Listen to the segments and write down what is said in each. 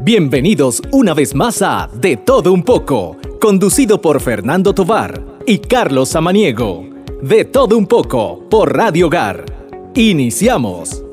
Bienvenidos una vez más a De Todo Un poco, conducido por Fernando Tovar y Carlos Samaniego. De Todo Un poco por Radio Hogar. Iniciamos.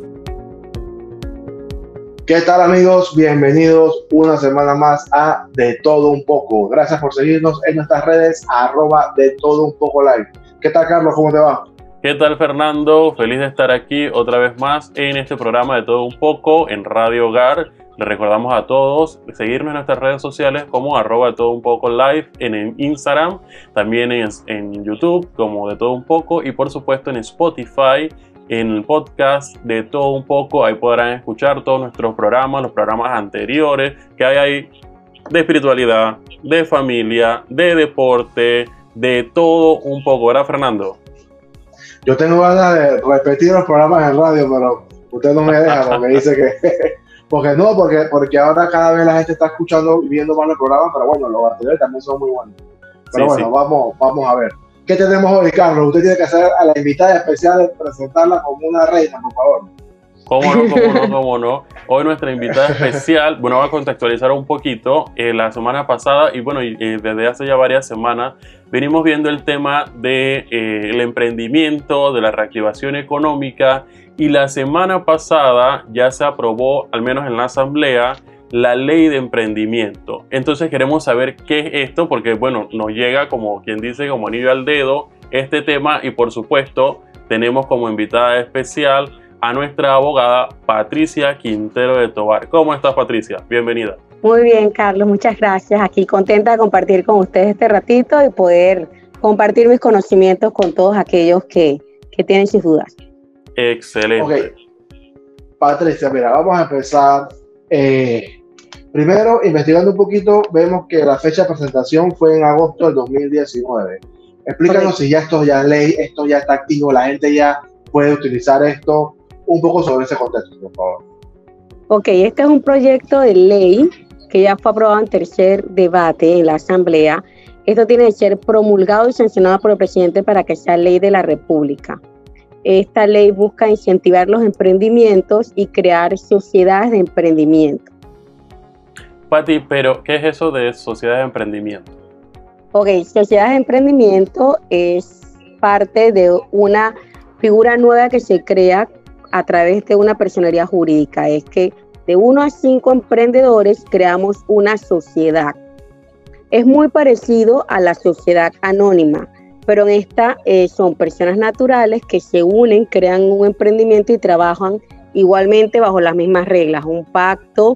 ¿Qué tal amigos? Bienvenidos una semana más a De Todo Un poco. Gracias por seguirnos en nuestras redes arroba de todo un poco live. ¿Qué tal Carlos? ¿Cómo te va? ¿Qué tal Fernando? Feliz de estar aquí otra vez más en este programa de Todo Un poco en Radio Hogar le recordamos a todos seguirnos en nuestras redes sociales como arroba de todo un poco live en Instagram, también en, en YouTube como de todo un poco y por supuesto en Spotify en el podcast de todo un poco. Ahí podrán escuchar todos nuestros programas, los programas anteriores que hay ahí de espiritualidad, de familia, de deporte, de todo un poco. ¿Verdad, Fernando? Yo tengo ganas de repetir los programas en radio, pero usted no me deja porque dice que Porque no, porque, porque ahora cada vez la gente está escuchando y viendo más el programa, pero bueno, los anteriores también son muy buenos. Pero bueno, Vamos, vamos a ver. ¿Qué tenemos hoy, Carlos? Usted tiene que hacer a la invitada especial presentarla como una reina, por favor. ¿Cómo no, cómo no, cómo no? Hoy nuestra invitada especial, bueno, va a contextualizar un poquito. Eh, la semana pasada, y bueno, eh, desde hace ya varias semanas, venimos viendo el tema del de, eh, emprendimiento, de la reactivación económica y la semana pasada ya se aprobó, al menos en la asamblea, la ley de emprendimiento. Entonces queremos saber qué es esto porque, bueno, nos llega como quien dice, como anillo al dedo este tema y por supuesto tenemos como invitada especial a nuestra abogada Patricia Quintero de Tobar. ¿Cómo estás Patricia? Bienvenida. Muy bien, Carlos, muchas gracias. Aquí contenta de compartir con ustedes este ratito y poder compartir mis conocimientos con todos aquellos que, que tienen sus dudas. Excelente. Patricia, mira, vamos a empezar. Eh, primero, investigando un poquito, vemos que la fecha de presentación fue en agosto del 2019. Explícanos si ya esto ya es ley, esto ya está activo, la gente ya puede utilizar esto. Un poco sobre ese contexto, por favor. Ok, este es un proyecto de ley que ya fue aprobado en tercer debate en la Asamblea. Esto tiene que ser promulgado y sancionado por el presidente para que sea ley de la República. Esta ley busca incentivar los emprendimientos y crear sociedades de emprendimiento. Pati, pero ¿qué es eso de sociedades de emprendimiento? Ok, sociedades de emprendimiento es parte de una figura nueva que se crea a través de una personalidad jurídica. Es que de uno a cinco emprendedores creamos una sociedad. Es muy parecido a la sociedad anónima pero en esta eh, son personas naturales que se unen, crean un emprendimiento y trabajan igualmente bajo las mismas reglas, un pacto.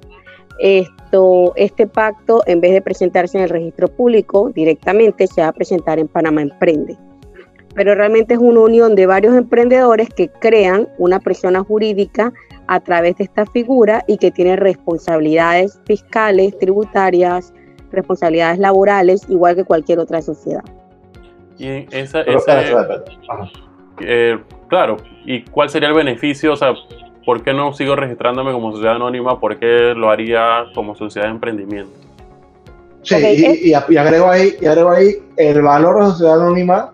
Esto, este pacto, en vez de presentarse en el registro público directamente, se va a presentar en Panamá Emprende. Pero realmente es una unión de varios emprendedores que crean una persona jurídica a través de esta figura y que tiene responsabilidades fiscales, tributarias, responsabilidades laborales, igual que cualquier otra sociedad. Y esa, eh, claro, ¿y cuál sería el beneficio? O sea, ¿por qué no sigo registrándome como sociedad anónima? ¿Por qué lo haría como sociedad de emprendimiento? Sí, y, agrego ahí, y agrego ahí el valor de sociedad anónima,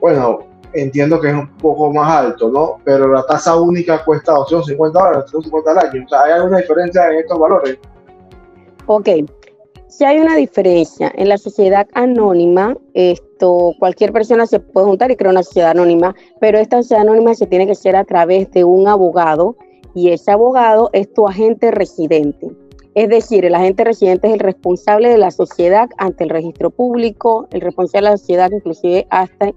bueno, entiendo que es un poco más alto, ¿no? Pero la tasa única cuesta 250 dólares, 250 al año. O sea, ¿hay alguna diferencia en estos valores? Ok, si hay una diferencia en la sociedad anónima, esto cualquier persona se puede juntar y crear una sociedad anónima, pero esta sociedad anónima se tiene que hacer a través de un abogado y ese abogado es tu agente residente. Es decir, el agente residente es el responsable de la sociedad ante el registro público, el responsable de la sociedad inclusive hasta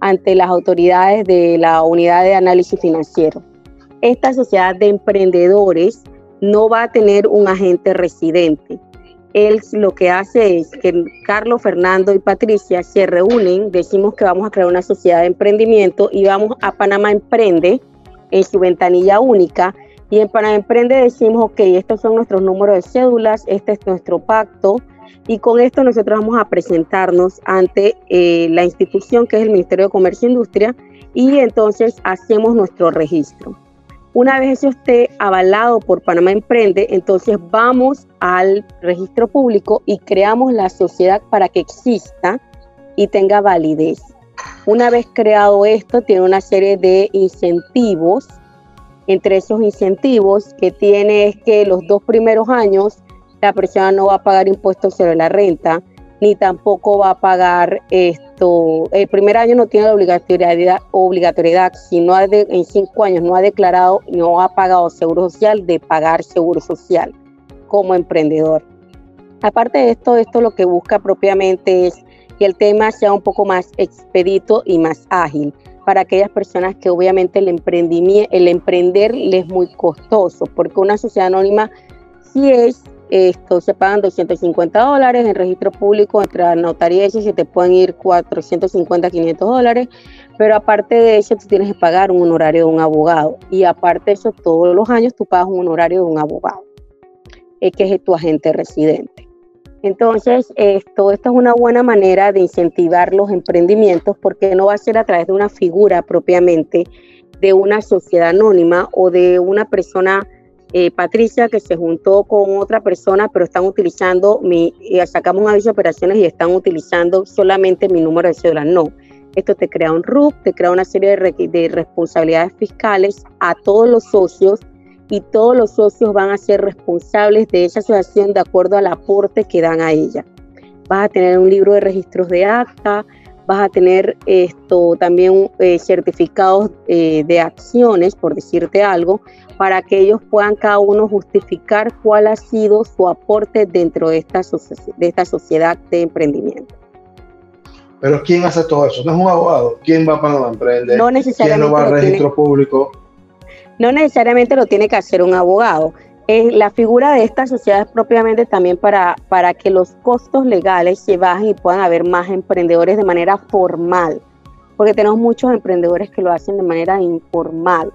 ante las autoridades de la unidad de análisis financiero. Esta sociedad de emprendedores no va a tener un agente residente él lo que hace es que Carlos, Fernando y Patricia se reúnen, decimos que vamos a crear una sociedad de emprendimiento y vamos a Panamá Emprende en su ventanilla única. Y en Panamá Emprende decimos, ok, estos son nuestros números de cédulas, este es nuestro pacto. Y con esto nosotros vamos a presentarnos ante eh, la institución que es el Ministerio de Comercio e Industria y entonces hacemos nuestro registro. Una vez eso esté avalado por Panamá Emprende, entonces vamos al registro público y creamos la sociedad para que exista y tenga validez. Una vez creado esto, tiene una serie de incentivos. Entre esos incentivos que tiene es que los dos primeros años la persona no va a pagar impuestos sobre la renta, ni tampoco va a pagar esto. El primer año no tiene la obligatoriedad, obligatoriedad si no en cinco años no ha declarado, no ha pagado seguro social, de pagar seguro social como emprendedor. Aparte de esto, esto lo que busca propiamente es que el tema sea un poco más expedito y más ágil para aquellas personas que obviamente el, emprendimiento, el emprender les es muy costoso, porque una sociedad anónima sí es esto se pagan 250 dólares en registro público, entre la notaría y se te pueden ir 450, 500 dólares, pero aparte de eso tú tienes que pagar un honorario de un abogado y aparte de eso todos los años tú pagas un honorario de un abogado, que es tu agente residente. Entonces, esto, esto es una buena manera de incentivar los emprendimientos porque no va a ser a través de una figura propiamente de una sociedad anónima o de una persona eh, Patricia que se juntó con otra persona, pero están utilizando mi, eh, sacamos un aviso de operaciones y están utilizando solamente mi número de cédula. No, esto te crea un RUC, te crea una serie de, de responsabilidades fiscales a todos los socios y todos los socios van a ser responsables de esa asociación de acuerdo al aporte que dan a ella. Vas a tener un libro de registros de acta, vas a tener esto también eh, certificados eh, de acciones, por decirte algo, para que ellos puedan cada uno justificar cuál ha sido su aporte dentro de esta, de esta sociedad de emprendimiento. Pero ¿quién hace todo eso? ¿No es un abogado? ¿Quién va para emprender? No necesariamente. ¿Quién no va al registro público? No necesariamente lo tiene que hacer un abogado la figura de esta sociedad es propiamente también para, para que los costos legales se bajen y puedan haber más emprendedores de manera formal, porque tenemos muchos emprendedores que lo hacen de manera informal.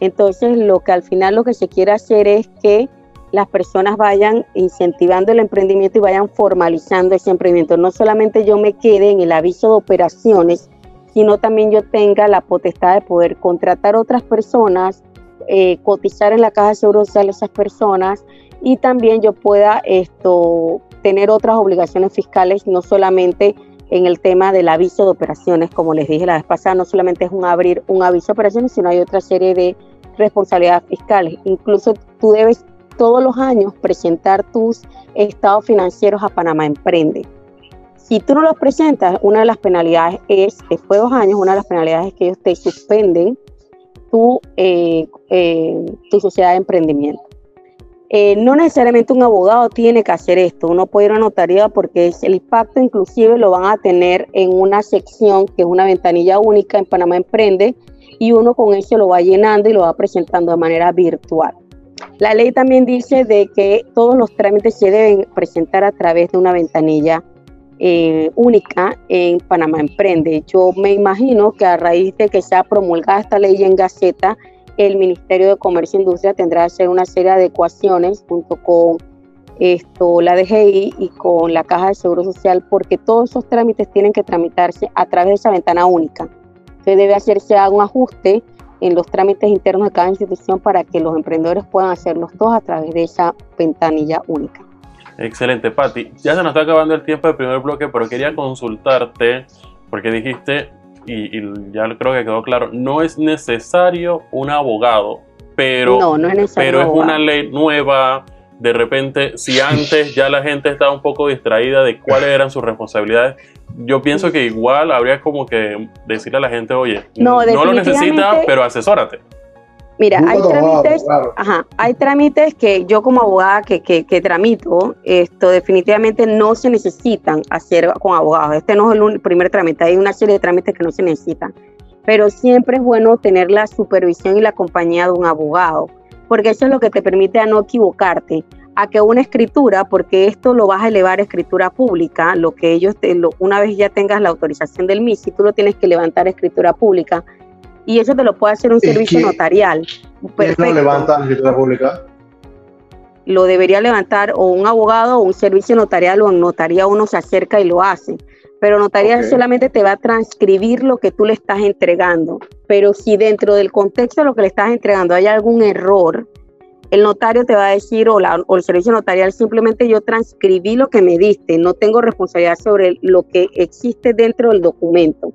Entonces, lo que al final lo que se quiere hacer es que las personas vayan incentivando el emprendimiento y vayan formalizando ese emprendimiento. No solamente yo me quede en el aviso de operaciones, sino también yo tenga la potestad de poder contratar otras personas eh, cotizar en la caja de seguro social a esas personas y también yo pueda esto tener otras obligaciones fiscales, no solamente en el tema del aviso de operaciones, como les dije la vez pasada, no solamente es un abrir un aviso de operaciones, sino hay otra serie de responsabilidades fiscales. Incluso tú debes todos los años presentar tus estados financieros a Panamá Emprende. Si tú no los presentas, una de las penalidades es, después de dos años, una de las penalidades es que ellos te suspenden tu, eh, eh, tu sociedad de emprendimiento. Eh, no necesariamente un abogado tiene que hacer esto, uno puede ir a notaría porque el pacto inclusive lo van a tener en una sección que es una ventanilla única en Panamá Emprende y uno con eso lo va llenando y lo va presentando de manera virtual. La ley también dice de que todos los trámites se deben presentar a través de una ventanilla única en Panamá Emprende. Yo me imagino que a raíz de que sea promulgada esta ley en Gaceta, el Ministerio de Comercio e Industria tendrá que hacer una serie de adecuaciones junto con esto, la DGI y con la Caja de Seguro Social, porque todos esos trámites tienen que tramitarse a través de esa ventana única. Entonces debe hacerse un ajuste en los trámites internos de cada institución para que los emprendedores puedan hacerlos todos a través de esa ventanilla única. Excelente, Patti. Ya se nos está acabando el tiempo del primer bloque, pero quería consultarte, porque dijiste, y, ya creo que quedó claro, no es necesario un abogado, pero, es, pero es una ley nueva. De repente, si antes ya la gente estaba un poco distraída de cuáles eran sus responsabilidades, yo pienso que igual habría como que decirle a la gente, oye, no, no lo necesita, pero asesórate. Mira, hay trámites, hay trámites que yo como abogada que, que, tramito, esto definitivamente no se necesitan hacer con abogados. Este no es el primer trámite, hay una serie de trámites que no se necesitan. Pero siempre es bueno tener la supervisión y la compañía de un abogado, porque eso es lo que te permite a no equivocarte, a que una escritura, porque esto lo vas a elevar a escritura pública, lo que ellos, te, una vez ya tengas la autorización del MIS, si tú lo tienes que levantar a escritura pública, y eso te lo puede hacer un servicio notarial. Perfecto. ¿No levanta la escritura pública? Lo debería levantar o un abogado o un servicio notarial o en notaría uno se acerca y lo hace. Pero notaría solamente te va a transcribir lo que tú le estás entregando. Pero si dentro del contexto de lo que le estás entregando hay algún error, el notario te va a decir o, o, el servicio notarial simplemente yo transcribí lo que me diste, no tengo responsabilidad sobre lo que existe dentro del documento.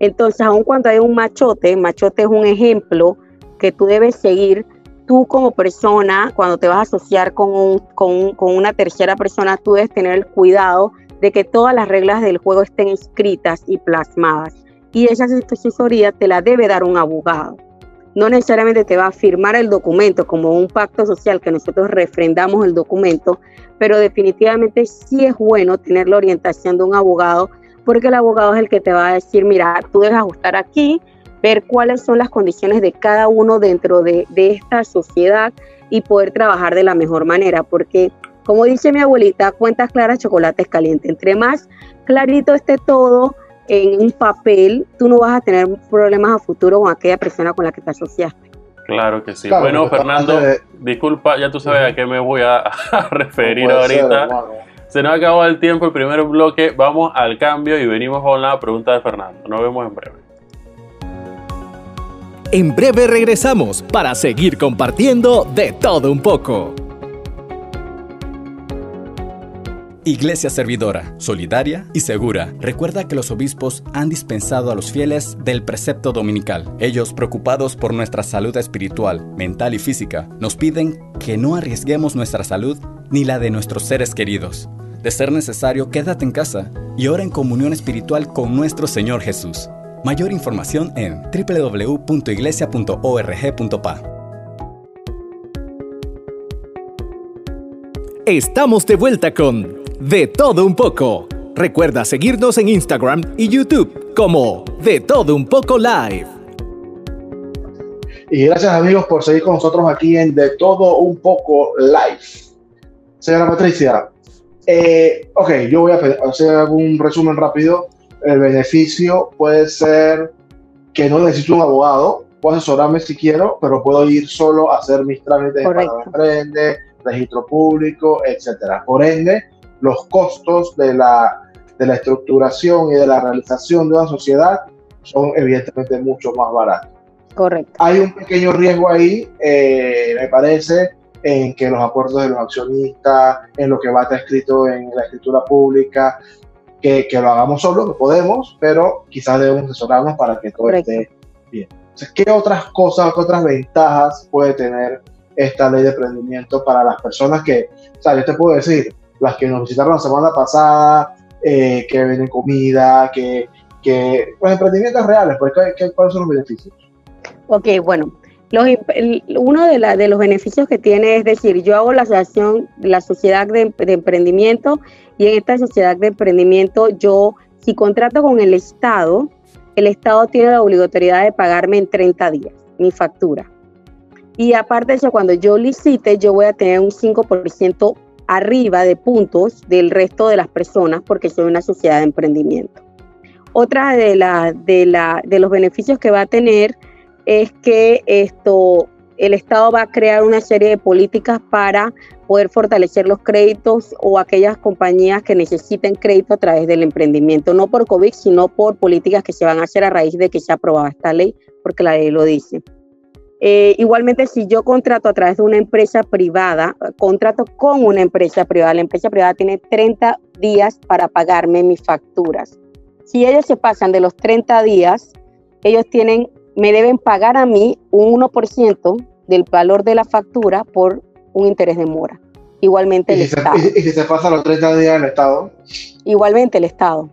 Entonces, aun cuando hay un machote, machote es un ejemplo que tú debes seguir, tú como persona, cuando te vas a asociar con, con una tercera persona, tú debes tener el cuidado de que todas las reglas del juego estén escritas y plasmadas. Y esa asesoría te la debe dar un abogado. No necesariamente te va a firmar el documento como un pacto social que nosotros refrendamos el documento, pero definitivamente sí es bueno tener la orientación de un abogado porque el abogado es el que te va a decir, mira, tú debes ajustar aquí, ver cuáles son las condiciones de cada uno dentro de, de esta sociedad y poder trabajar de la mejor manera, porque como dice mi abuelita, cuentas claras, chocolates calientes. Entre más clarito esté todo en un papel, tú no vas a tener problemas a futuro con aquella persona con la que te asociaste. Claro que sí. bueno, Fernando, disculpa, ya tú sabes a qué me voy a, referir ahorita. Se nos ha acabado el tiempo, el primer bloque. Vamos al cambio y venimos con la pregunta de Fernando. Nos vemos en breve. En breve regresamos para seguir compartiendo de todo un poco. Iglesia servidora, solidaria y segura. Recuerda que los obispos han dispensado a los fieles del precepto dominical. Ellos, preocupados por nuestra salud espiritual, mental y física, nos piden que no arriesguemos nuestra salud ni la de nuestros seres queridos. De ser necesario, quédate en casa y ora en comunión espiritual con nuestro Señor Jesús. Mayor información en www.iglesia.org.pa. Estamos de vuelta con de todo un poco. Recuerda seguirnos en Instagram y YouTube como De todo un poco live. Y gracias amigos por seguir con nosotros aquí en De todo un poco live. Señora Patricia, eh, ok, yo voy a hacer algún resumen rápido. El beneficio puede ser que no necesito un abogado, puedo asesorarme si quiero, pero puedo ir solo a hacer mis trámites para emprende, registro público, etcétera. Por ende, los costos de la, de la estructuración y de la realización de una sociedad son evidentemente mucho más baratos. Correcto. Hay un pequeño riesgo ahí, eh, me parece, en que los acuerdos de los accionistas, en lo que va a estar escrito en la escritura pública, que, que lo hagamos solo, que podemos, pero quizás debemos asesorarnos para que todo esté bien. ¿Qué otras cosas, qué otras ventajas puede tener esta ley de emprendimiento para las personas que, o sea, yo te puedo decir, las que nos visitaron la semana pasada, eh, que venden comida, que, que pues emprendimientos reales, pues, ¿qué, cuáles son los beneficios? Ok, bueno, los, uno de, la, de, los beneficios que tiene es decir, yo hago la asociación, la sociedad de, de, emprendimiento y en esta sociedad de emprendimiento yo, si contrato con el Estado, el Estado tiene la obligatoriedad de pagarme en 30 días mi factura. Y aparte de eso, cuando yo licite, yo voy a tener un 5% arriba de puntos del resto de las personas porque soy una sociedad de emprendimiento. Otra de, la, de, la, de los beneficios que va a tener es que esto, el Estado va a crear una serie de políticas para poder fortalecer los créditos o aquellas compañías que necesiten crédito a través del emprendimiento, no por COVID, sino por políticas que se van a hacer a raíz de que se ha aprobado esta ley, porque la ley lo dice. Eh, igualmente, si yo contrato a través de una empresa privada, contrato con una empresa privada, la empresa privada tiene 30 días para pagarme mis facturas. Si ellos se pasan de los 30 días, ellos tienen, me deben pagar a mí un 1% del valor de la factura por un interés de mora. Igualmente el Estado. ¿Y si se pasan los 30 días el Estado? Igualmente el Estado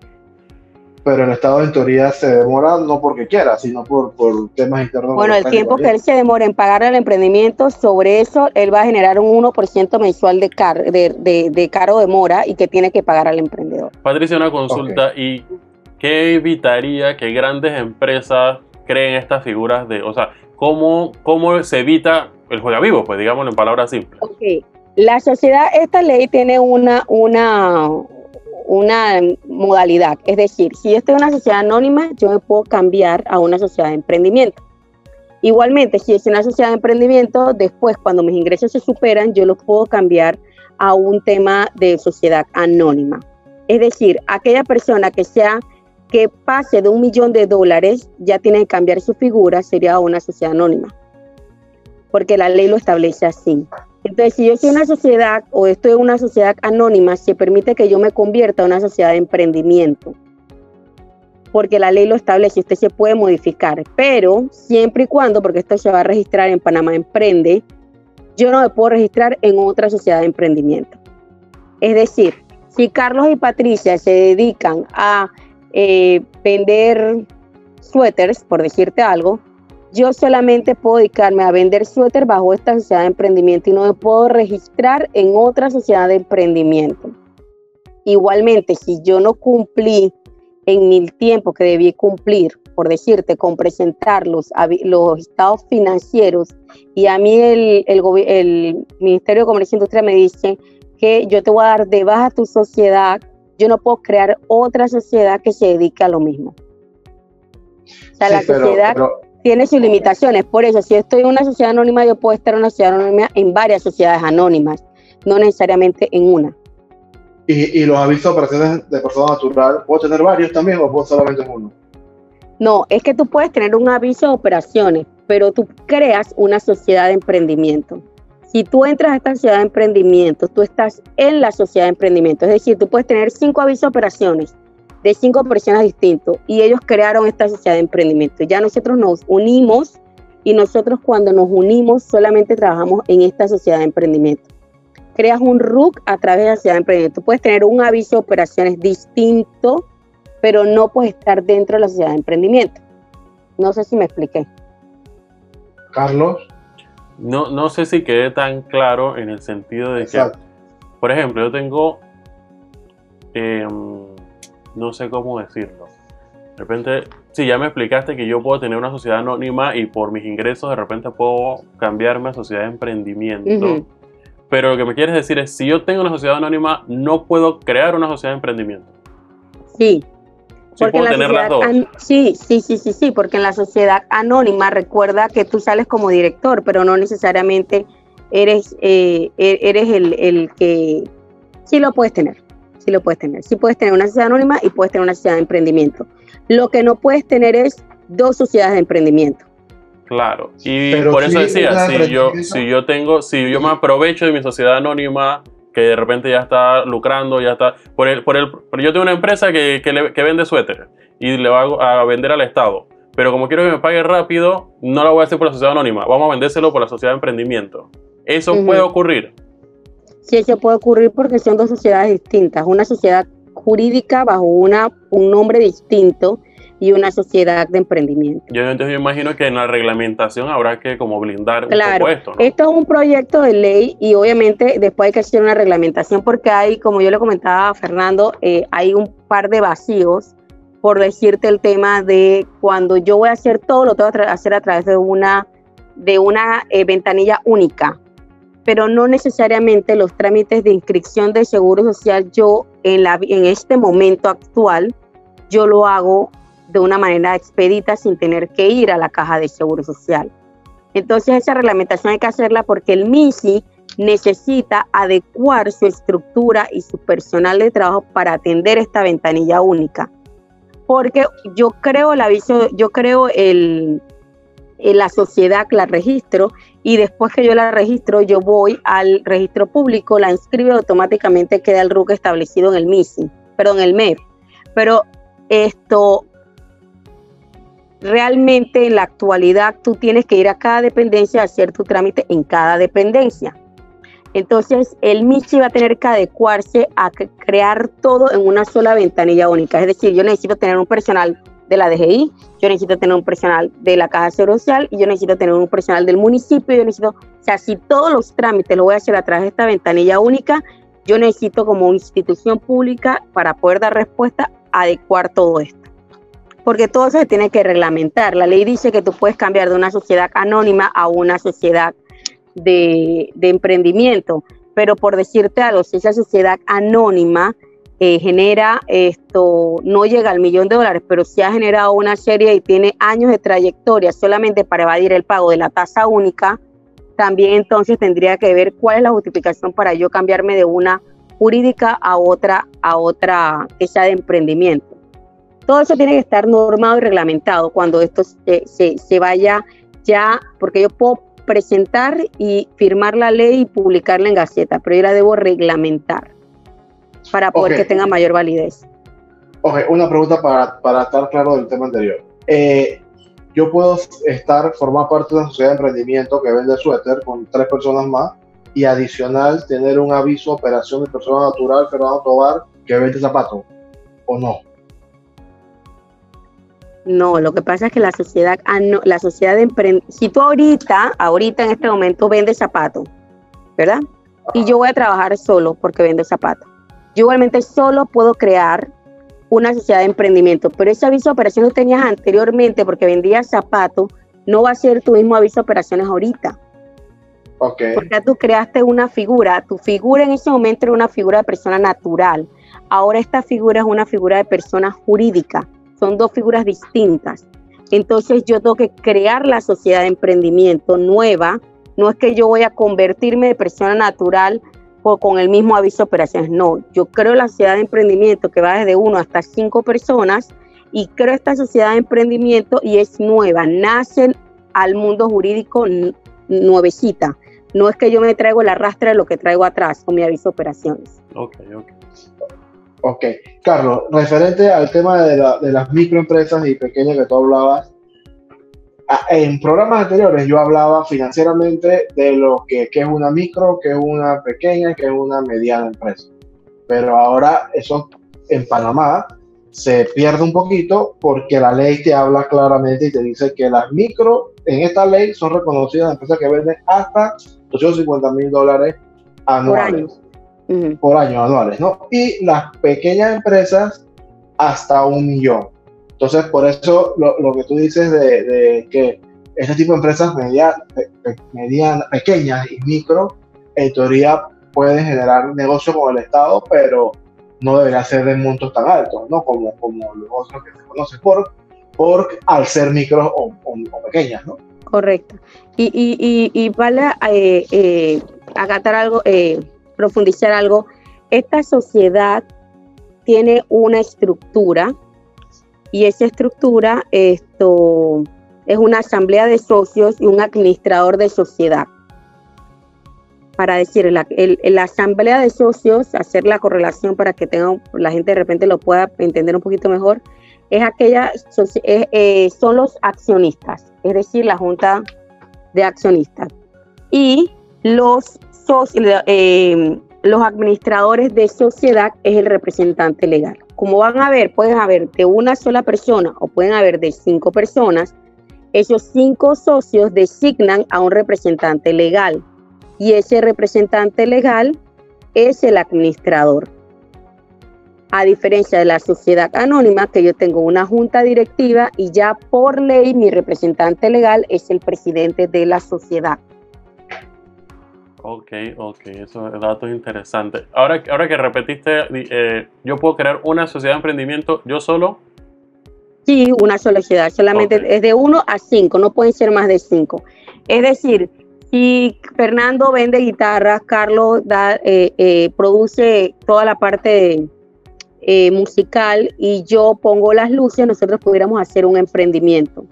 pero el Estado en teoría se demora no porque quiera, sino por, por temas internos. Bueno, el tiempo que él se demora en pagar el emprendimiento, sobre eso él va a generar un 1% mensual de, car de, de, de, caro de mora y que tiene que pagar al emprendedor. Patricia, una consulta, ¿y qué evitaría que grandes empresas creen estas figuras de, o sea, cómo, cómo se evita el juega vivo, pues digámoslo en palabras simples? La sociedad, esta ley tiene una, una, una modalidad. Es decir, si yo estoy en una sociedad anónima, yo me puedo cambiar a una sociedad de emprendimiento. Igualmente, si es una sociedad de emprendimiento, después cuando mis ingresos se superan, yo los puedo cambiar a un tema de sociedad anónima. Es decir, aquella persona que sea que pase de un millón de dólares ya tiene que cambiar su figura, sería una sociedad anónima, porque la ley lo establece así. Entonces, si yo soy una sociedad o estoy en una sociedad anónima, se permite que yo me convierta en una sociedad de emprendimiento, porque la ley lo establece, usted se puede modificar, pero siempre y cuando, porque esto se va a registrar en Panamá Emprende, yo no me puedo registrar en otra sociedad de emprendimiento. Es decir, si Carlos y Patricia se dedican a eh, vender suéteres, por decirte algo, yo solamente puedo dedicarme a vender suéter bajo esta sociedad de emprendimiento y no me puedo registrar en otra sociedad de emprendimiento. Igualmente, si yo no cumplí en el tiempo que debí cumplir, por decirte, con presentar los, los estados financieros y a mí el, el, Ministerio de Comercio e Industria me dice que yo te voy a dar de baja tu sociedad, yo no puedo crear otra sociedad que se dedique a lo mismo. O sea, la sociedad tiene sus limitaciones. Por eso, si estoy en una sociedad anónima, yo puedo estar en una sociedad anónima en varias sociedades anónimas, no necesariamente en una. Y, los avisos de operaciones de persona natural, ¿puedo tener varios también o puedo solamente uno? No, es que tú puedes tener un aviso de operaciones, pero tú creas una sociedad de emprendimiento. Si tú entras a esta sociedad de emprendimiento, tú estás en la sociedad de emprendimiento. Es decir, tú puedes tener cinco avisos de operaciones de cinco personas distintos y ellos crearon esta sociedad de emprendimiento. Ya nosotros nos unimos y nosotros cuando nos unimos solamente trabajamos en esta sociedad de emprendimiento creas un RUC a través de la ciudad de emprendimiento. Tú puedes tener un aviso de operaciones distinto, pero no puedes estar dentro de la sociedad de emprendimiento. No sé si me expliqué. Carlos. No, no sé si quedé tan claro en el sentido de que, por ejemplo, yo tengo, em, no sé cómo decirlo. De repente, sí, ya me explicaste que yo puedo tener una sociedad anónima y por mis ingresos de repente puedo cambiarme a sociedad de emprendimiento. Pero lo que me quieres decir es, si yo tengo una sociedad anónima, no puedo crear una sociedad de emprendimiento. Sí. Sí, puedo tener las dos. Sí, sí, sí, sí, sí, porque en la sociedad anónima recuerda que tú sales como director, pero no necesariamente eres, eh, e-, eres el, el, que... Sí lo puedes tener, sí lo puedes tener. Sí puedes tener una sociedad anónima y puedes tener una sociedad de emprendimiento. Lo que no puedes tener es dos sociedades de emprendimiento. Claro, y por eso decía, si yo, si yo tengo, si yo me aprovecho de mi sociedad anónima, que de repente ya está lucrando, ya está, por el, por el, yo tengo una empresa que, que, vende suéteres y le va a vender al Estado, pero como quiero que me pague rápido, no lo voy a hacer por la sociedad anónima, vamos a vendérselo por la sociedad de emprendimiento. ¿Eso puede ocurrir? Sí, eso puede ocurrir porque son dos sociedades distintas, una sociedad jurídica bajo una, un nombre distinto y una sociedad de emprendimiento. Yo entonces yo imagino que en la reglamentación habrá que como blindar claro, un esto. Esto es un proyecto de ley y obviamente después hay que hacer una reglamentación porque hay, como yo le comentaba a Fernando, eh, hay un par de vacíos por decirte el tema de cuando yo voy a hacer todo lo tengo que hacer a través de una de una eh, ventanilla única, pero no necesariamente los trámites de inscripción de seguro social yo en la en este momento actual yo lo hago de una manera expedita sin tener que ir a la caja de seguro social. Entonces esa reglamentación hay que hacerla porque el MISI necesita adecuar su estructura y su personal de trabajo para atender esta ventanilla única. Porque yo creo el aviso, yo creo el, la sociedad la registro y después que yo la registro, yo voy al registro público, la inscribo automáticamente queda el RUC establecido en el MISI, perdón, el MEP. Pero esto, realmente en la actualidad tú tienes que ir a cada dependencia a hacer tu trámite en cada dependencia. Entonces, el MICHI va a tener que adecuarse a crear todo en una sola ventanilla única. Es decir, yo necesito tener un personal de la DGI, yo necesito tener un personal de la Caja Social y yo necesito tener un personal del municipio. Yo necesito, o sea, si todos los trámites lo voy a hacer a través de esta ventanilla única, yo necesito como institución pública para poder dar respuesta, adecuar todo esto porque todo eso se tiene que reglamentar. La ley dice que tú puedes cambiar de una sociedad anónima a una sociedad de, emprendimiento, pero por decirte algo, si esa sociedad anónima eh, genera esto, no llega al millón de dólares, pero si ha generado una serie y tiene años de trayectoria solamente para evadir el pago de la tasa única, también entonces tendría que ver cuál es la justificación para yo cambiarme de una jurídica a otra, a otra que de emprendimiento. Todo eso tiene que estar normado y reglamentado cuando esto se, vaya ya, porque yo puedo presentar y firmar la ley y publicarla en Gaceta, pero yo la debo reglamentar para poder que tenga mayor validez. Oye, una pregunta para, para, estar claro del tema anterior. Eh, yo puedo estar, formar parte de una sociedad de emprendimiento que vende suéter con tres personas más y adicional tener un aviso operación de persona natural Fernando Tobar que vende zapatos o no. No, lo que pasa es que la sociedad, la sociedad de emprendimiento, si tú ahorita, ahorita en este momento vendes zapatos, ¿verdad? Y yo voy a trabajar solo porque vendo zapatos. Yo igualmente solo puedo crear una sociedad de emprendimiento, pero ese aviso de operaciones que tenías anteriormente porque vendías zapatos, no va a ser tu mismo aviso de operaciones ahorita. Okay. Porque tú creaste una figura, tu figura en ese momento era una figura de persona natural. Ahora esta figura es una figura de persona jurídica. Son dos figuras distintas. Entonces yo tengo que crear la sociedad de emprendimiento nueva. No es que yo voy a convertirme de persona natural o con el mismo aviso de operaciones. No, yo creo la sociedad de emprendimiento que va desde uno hasta cinco personas y creo esta sociedad de emprendimiento y es nueva. Nacen al mundo jurídico nuevecita. No es que yo me traigo el arrastre de lo que traigo atrás con mi aviso de operaciones. Ok, ok. Ok, Carlos, referente al tema de, de las microempresas y pequeñas que tú hablabas, en programas anteriores yo hablaba financieramente de lo que, que, es una micro, que es una pequeña, que es una mediana empresa. Pero ahora eso en Panamá se pierde un poquito porque la ley te habla claramente y te dice que las micro en esta ley son reconocidas empresas que venden hasta 250 mil dólares anuales. Por año. Por año anuales, ¿no? Y las pequeñas empresas hasta un millón. Entonces, por eso lo, que tú dices de, que este tipo de empresas medianas, pequeñas y micro, en teoría pueden generar negocio con el Estado, pero no debería ser de montos tan altos, ¿no? Como, como los otros que se conocen por, por al ser micro o, pequeñas, ¿no? Correcto. Y, y, y, vale eh, eh, agatar algo, eh, profundizar algo. Esta sociedad tiene una estructura y esa estructura esto, es una asamblea de socios y un administrador de sociedad. Para decir, la, la asamblea de socios, hacer la correlación para que tenga, la gente de repente lo pueda entender un poquito mejor, es aquella, eh, son los accionistas, es decir, la junta de accionistas. Y los, eh, los administradores de sociedad es el representante legal como van a ver, pueden haber de una sola persona o pueden haber de cinco personas, esos cinco socios designan a un representante legal y ese representante legal es el administrador. A diferencia de la sociedad anónima, que yo tengo una junta directiva y ya por ley mi representante legal es el presidente de la sociedad. Ok, ok, eso es datos interesantes. Ahora, ahora que repetiste, eh, ¿yo puedo crear una sociedad de emprendimiento yo solo? Sí, una sola sociedad, solamente es de uno a cinco, no pueden ser más de cinco. Es decir, si Fernando vende guitarras, Carlos da, eh, eh, produce toda la parte musical y yo pongo las luces, nosotros pudiéramos hacer un emprendimiento.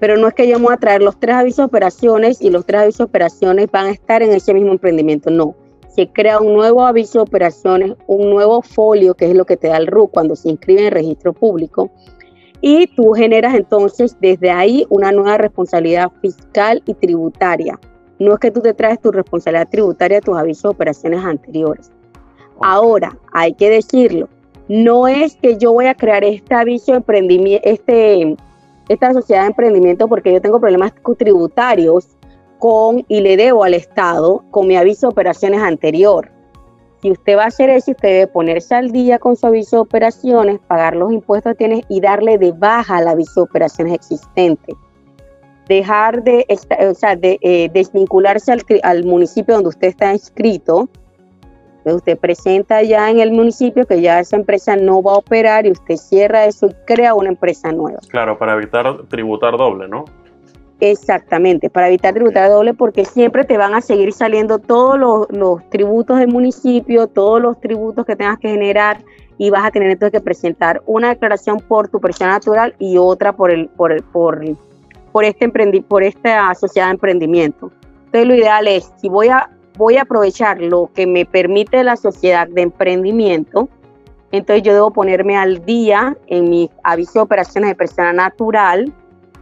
Pero no es que yo me voy a traer los tres avisos de operaciones y los tres avisos de operaciones van a estar en ese mismo emprendimiento. No. Se crea un nuevo aviso de operaciones, un nuevo folio, que es lo que te da el RU cuando se inscribe en el registro público. Y tú generas entonces desde ahí una nueva responsabilidad fiscal y tributaria. No es que tú te traes tu responsabilidad tributaria de tus avisos de operaciones anteriores. Ahora, hay que decirlo, no es que yo voy a crear este aviso de emprendimiento, este esta sociedad de emprendimiento porque yo tengo problemas tributarios con y le debo al Estado con mi aviso de operaciones anterior. Si usted va a hacer eso, usted debe ponerse al día con su aviso de operaciones, pagar los impuestos que tiene y darle de baja al aviso de operaciones existente. Dejar de, o sea, de eh, desvincularse al, al municipio donde usted está inscrito, usted presenta ya en el municipio que ya esa empresa no va a operar y usted cierra eso y crea una empresa nueva. Claro, para evitar tributar doble, ¿no? Exactamente, para evitar tributar doble porque siempre te van a seguir saliendo todos los, tributos del municipio, todos los tributos que tengas que generar y vas a tener entonces que presentar una declaración por tu persona natural y otra por el por el, por, por este emprendi por esta sociedad de emprendimiento. Entonces lo ideal es si voy a voy a aprovechar lo que me permite la sociedad de emprendimiento, entonces yo debo ponerme al día en mi aviso de operaciones de persona natural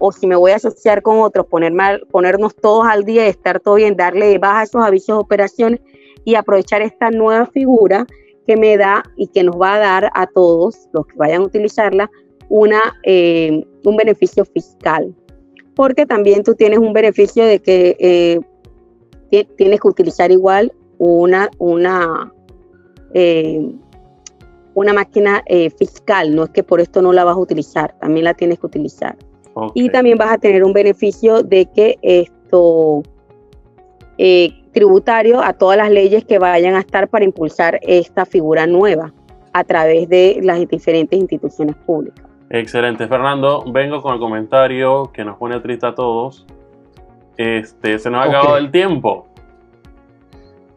o si me voy a asociar con otros, ponernos todos al día y estar todo bien, darle baja a esos avisos de operaciones y aprovechar esta nueva figura que me da y que nos va a dar a todos los que vayan a utilizarla una, eh, un beneficio fiscal. Porque también tú tienes un beneficio de que eh, tienes que utilizar igual una, una, eh, una máquina fiscal, no es que por esto no la vas a utilizar, también la tienes que utilizar. Y también vas a tener un beneficio de que esto tributario a todas las leyes que vayan a estar para impulsar esta figura nueva a través de las diferentes instituciones públicas. Excelente, Fernando. Vengo con el comentario que nos pone triste a todos. Este, se nos ha acabado el tiempo.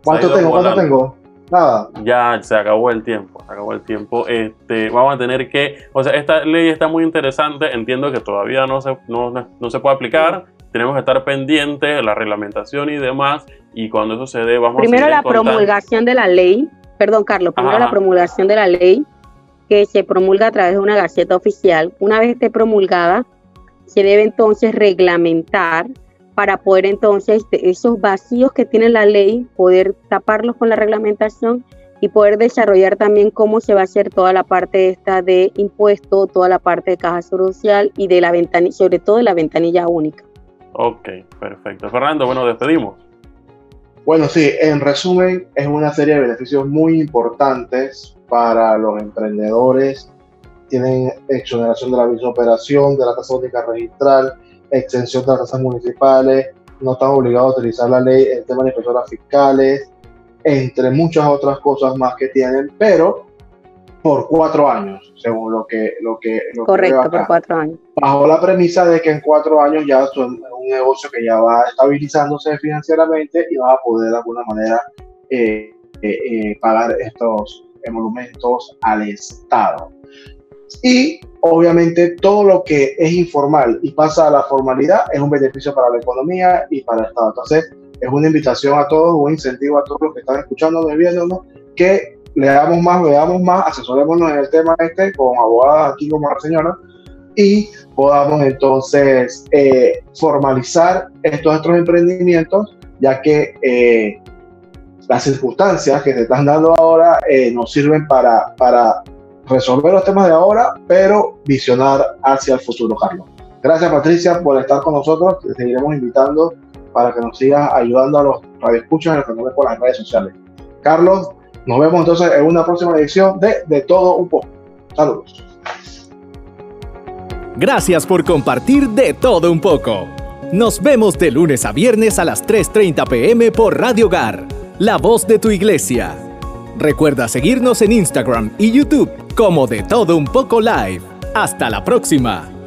¿Cuánto tengo? ¿Cuánto tengo? Nada. Ya se acabó el tiempo, se acabó el tiempo. Este, vamos a tener que, o sea, esta ley está muy interesante. Entiendo que todavía no se, no, no se puede aplicar. Tenemos que estar pendientes de la reglamentación y demás y cuando eso se dé vamos primero la promulgación de la ley perdón Carlos primero la promulgación de la ley que se promulga a través de una gaceta oficial una vez esté promulgada se debe entonces reglamentar para poder entonces esos vacíos que tiene la ley poder taparlos con la reglamentación y poder desarrollar también cómo se va a hacer toda la parte esta de impuesto, toda la parte de caja social y de la ventanilla, sobre todo de la ventanilla única. Ok, perfecto. Fernando, bueno, despedimos. Bueno, sí, en resumen, es una serie de beneficios muy importantes para los emprendedores. Tienen exoneración de la visa operación, de la tasa única registral, extensión de las tasas municipales, no están obligados a utilizar la ley en temas de inspectoras fiscales, entre muchas otras cosas más que tienen, pero por cuatro años, según lo que... Lo que Correcto, por cuatro años. Bajo la premisa de que en cuatro años ya es un, negocio que ya va estabilizándose financieramente y va a poder de alguna manera eh, eh, eh, pagar estos emolumentos al Estado. Y obviamente todo lo que es informal y pasa a la formalidad es un beneficio para la economía y para el Estado. Entonces, es una invitación a todos, un incentivo a todos los que están escuchando, viéndonos, que leamos más, veamos más, asesorémonos en el tema este con abogadas aquí como la señora y podamos entonces eh, formalizar estos otros emprendimientos, ya que eh, las circunstancias que se están dando ahora eh, nos sirven para, para resolver los temas de ahora, pero visionar hacia el futuro, Carlos. Gracias Patricia por estar con nosotros, te seguiremos invitando para que nos sigas ayudando a los radioescuchas en los ven por las redes sociales. Carlos, nos vemos entonces en una próxima edición de De Todo Un poco. Saludos. Gracias por compartir De Todo Un poco. Nos vemos de lunes a viernes a las 3.30 pm por Radio Gar, la voz de tu iglesia. Recuerda seguirnos en Instagram y YouTube como De Todo Un poco Live. Hasta la próxima.